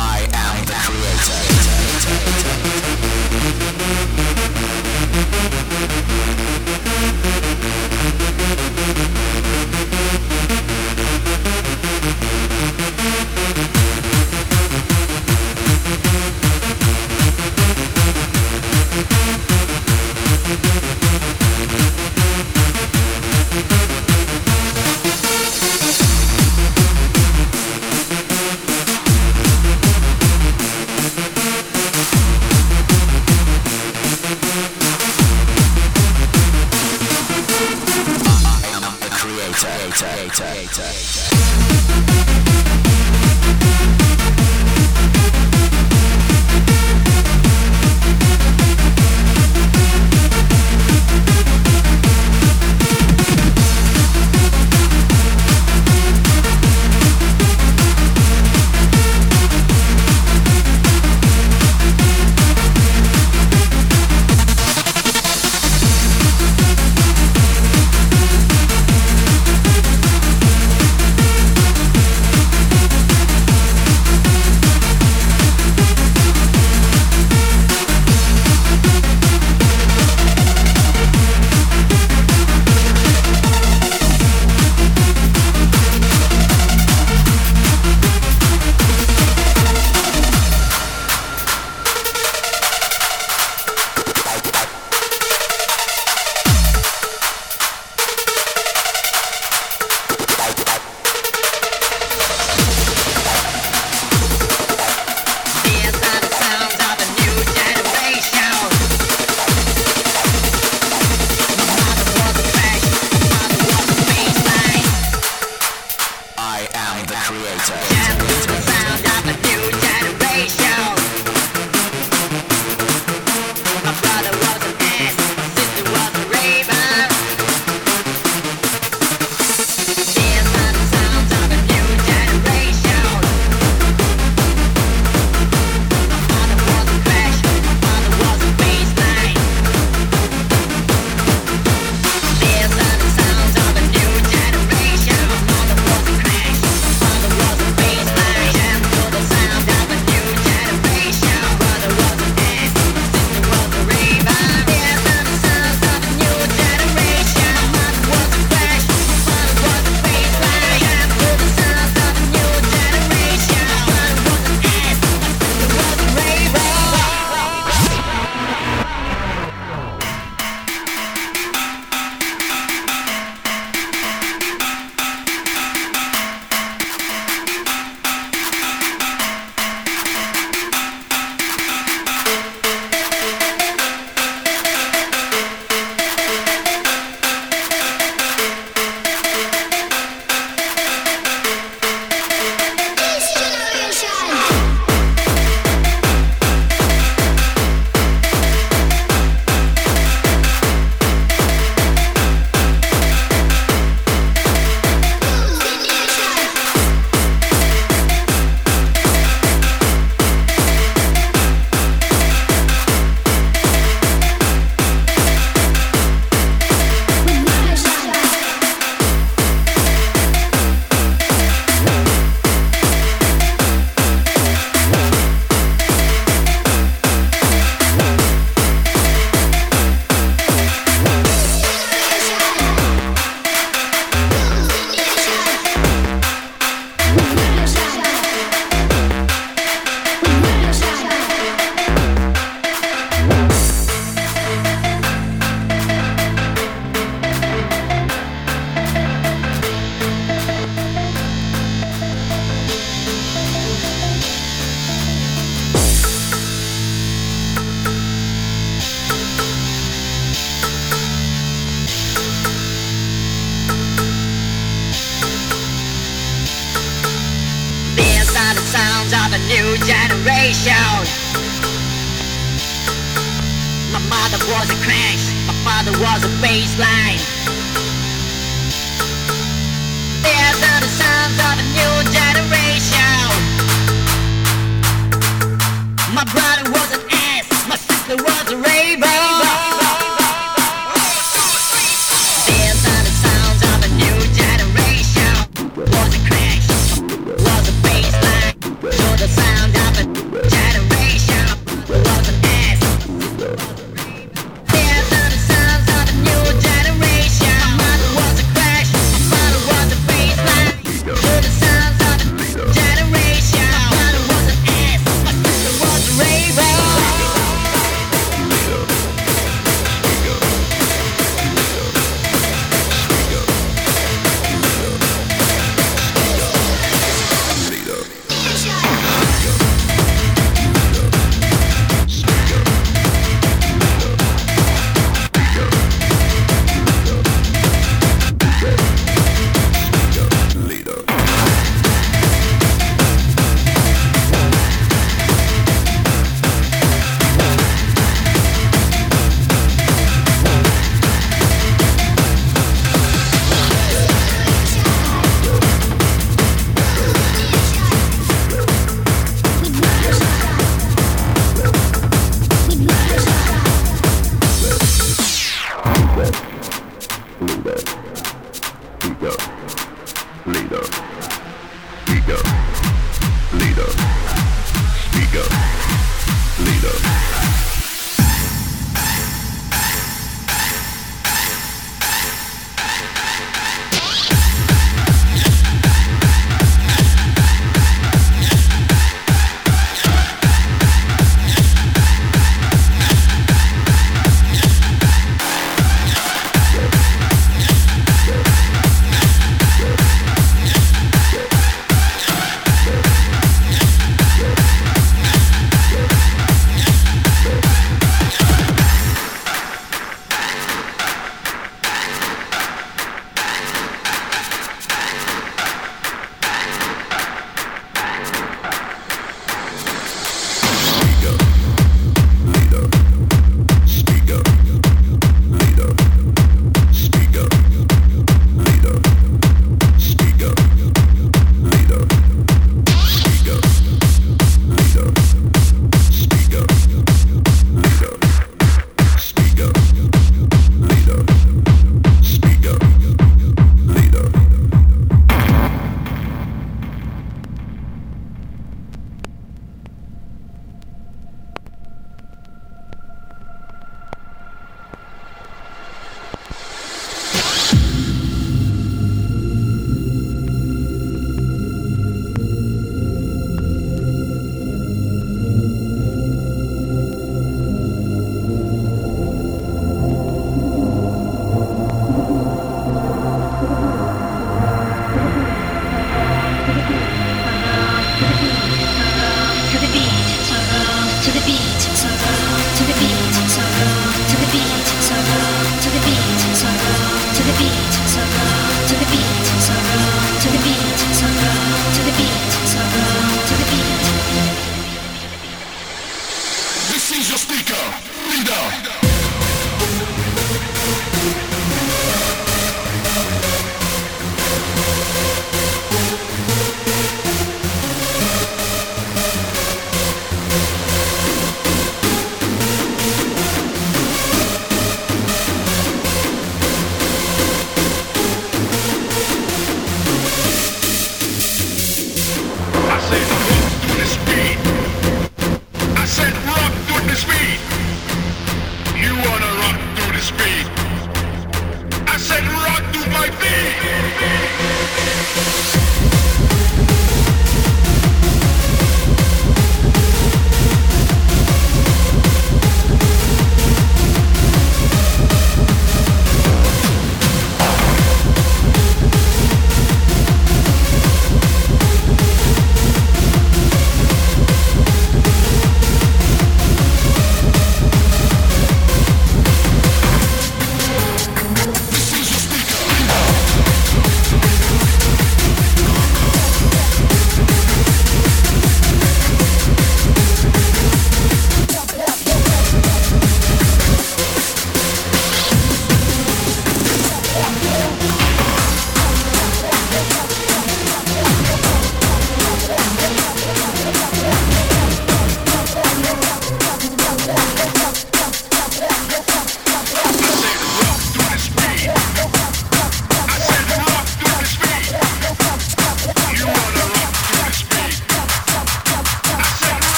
I am the creator. I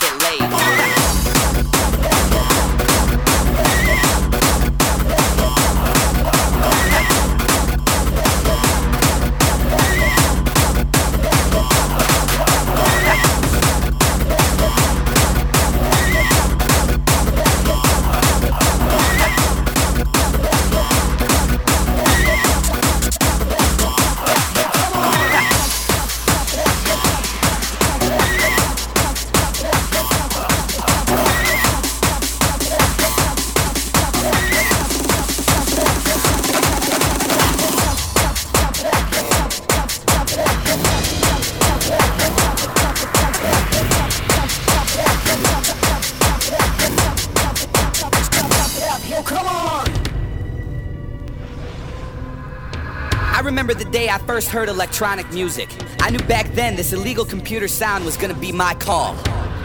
Get laid. I first heard electronic music. I knew back then this illegal computer sound was gonna be my call.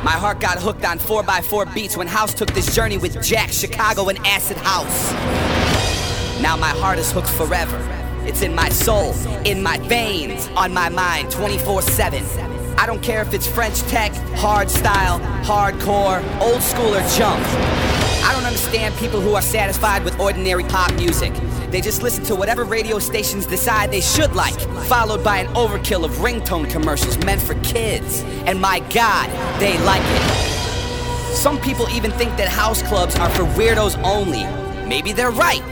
My heart got hooked on 4x4 beats when House took this journey with Jack, Chicago, and Acid House. Now my heart is hooked forever. It's in my soul, in my veins, on my mind 24 7. I don't care if it's French tech, hard style, hardcore, old school, or junk. I don't understand people who are satisfied with ordinary pop music. They just listen to whatever radio stations decide they should like, followed by an overkill of ringtone commercials meant for kids. And my God, they like it. Some people even think that house clubs are for weirdos only. Maybe they're right.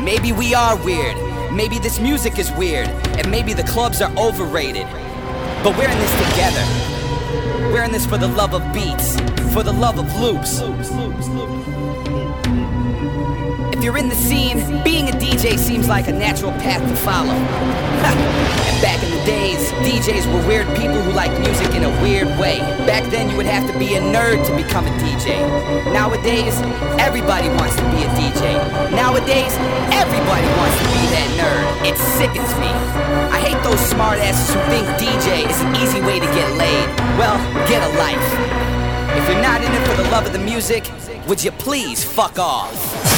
Maybe we are weird. Maybe this music is weird. And maybe the clubs are overrated. But we're in this together. We're in this for the love of beats, for the love of loops. If you're in the scene, being a DJ seems like a natural path to follow. and back in the days, DJs were weird people who liked music in a weird way. Back then, you would have to be a nerd to become a DJ. Nowadays, everybody wants to be a DJ. Nowadays, everybody wants to be that nerd. It sickens me. I hate those smartasses who think DJ is an easy way to get laid. Well, get a life. If you're not in it for the love of the music, would you please fuck off?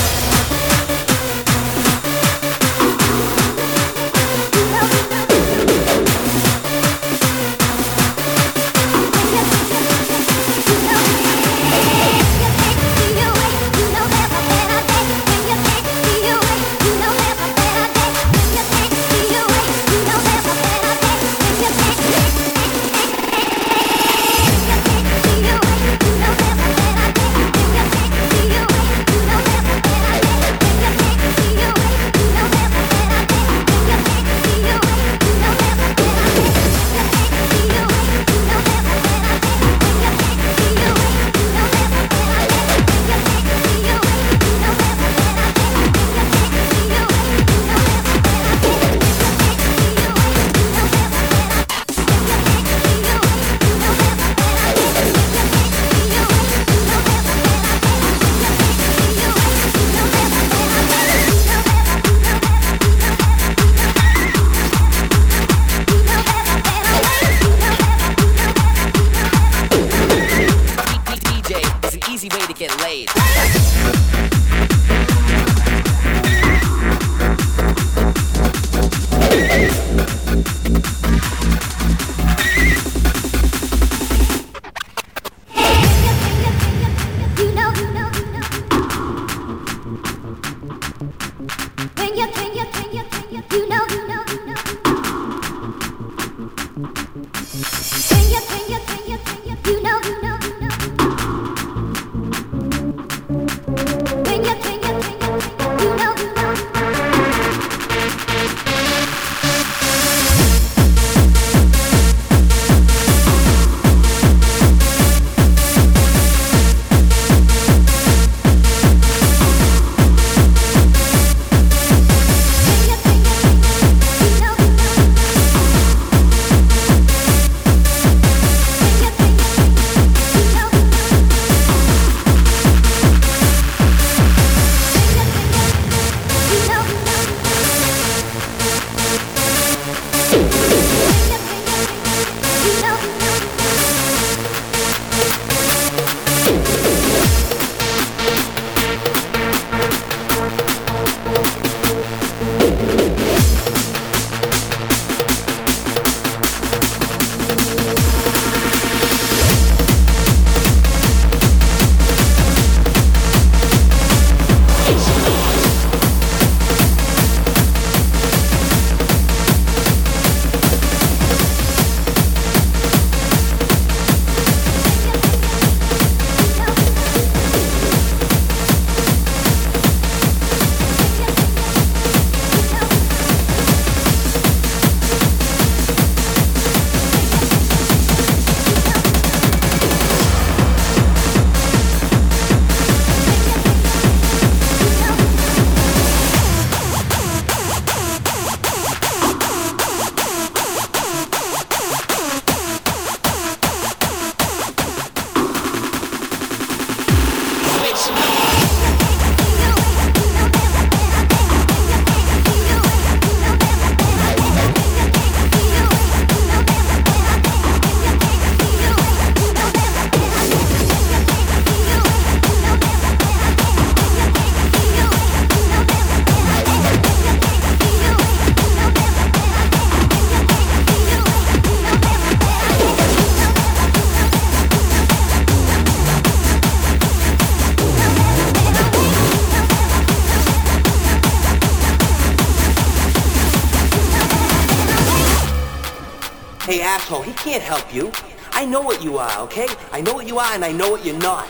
Can't help you. I know what you are, okay? I know what you are and I know what you're not.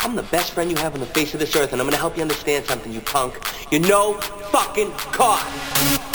I'm the best friend you have on the face of this earth and I'm gonna help you understand something, you punk. You're no fucking caught.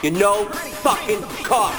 You're no fucking car.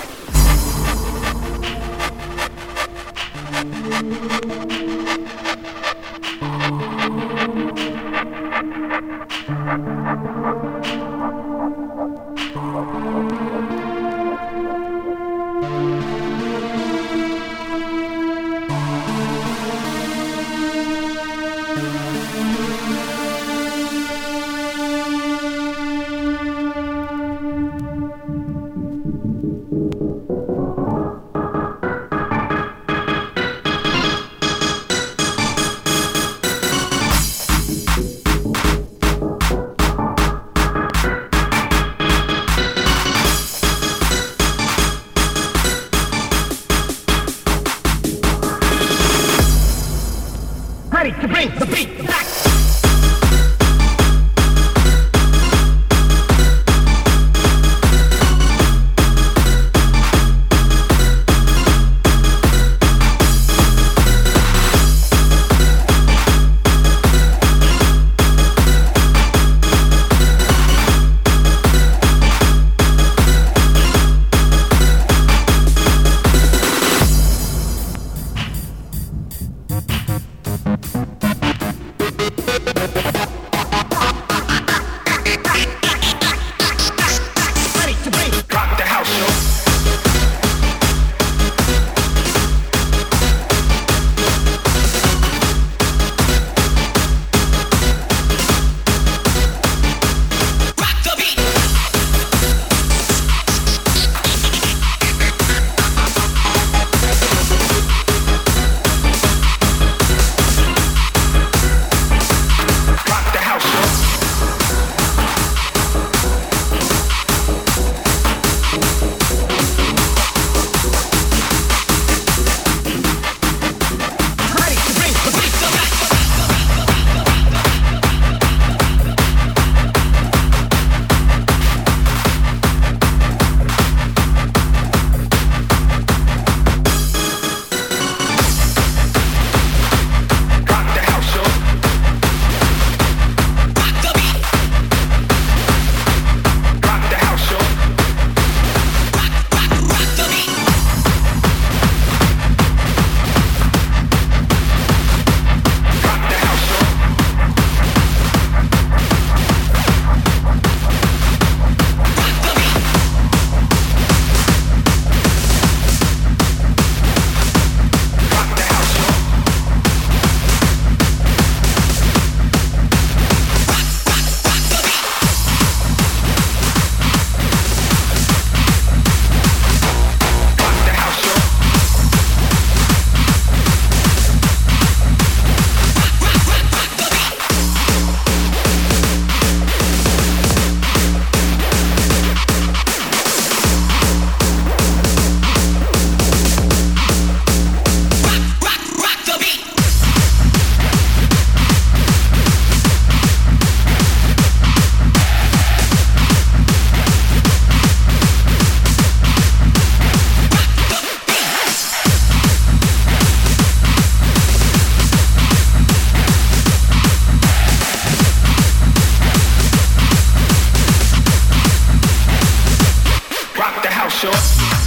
short.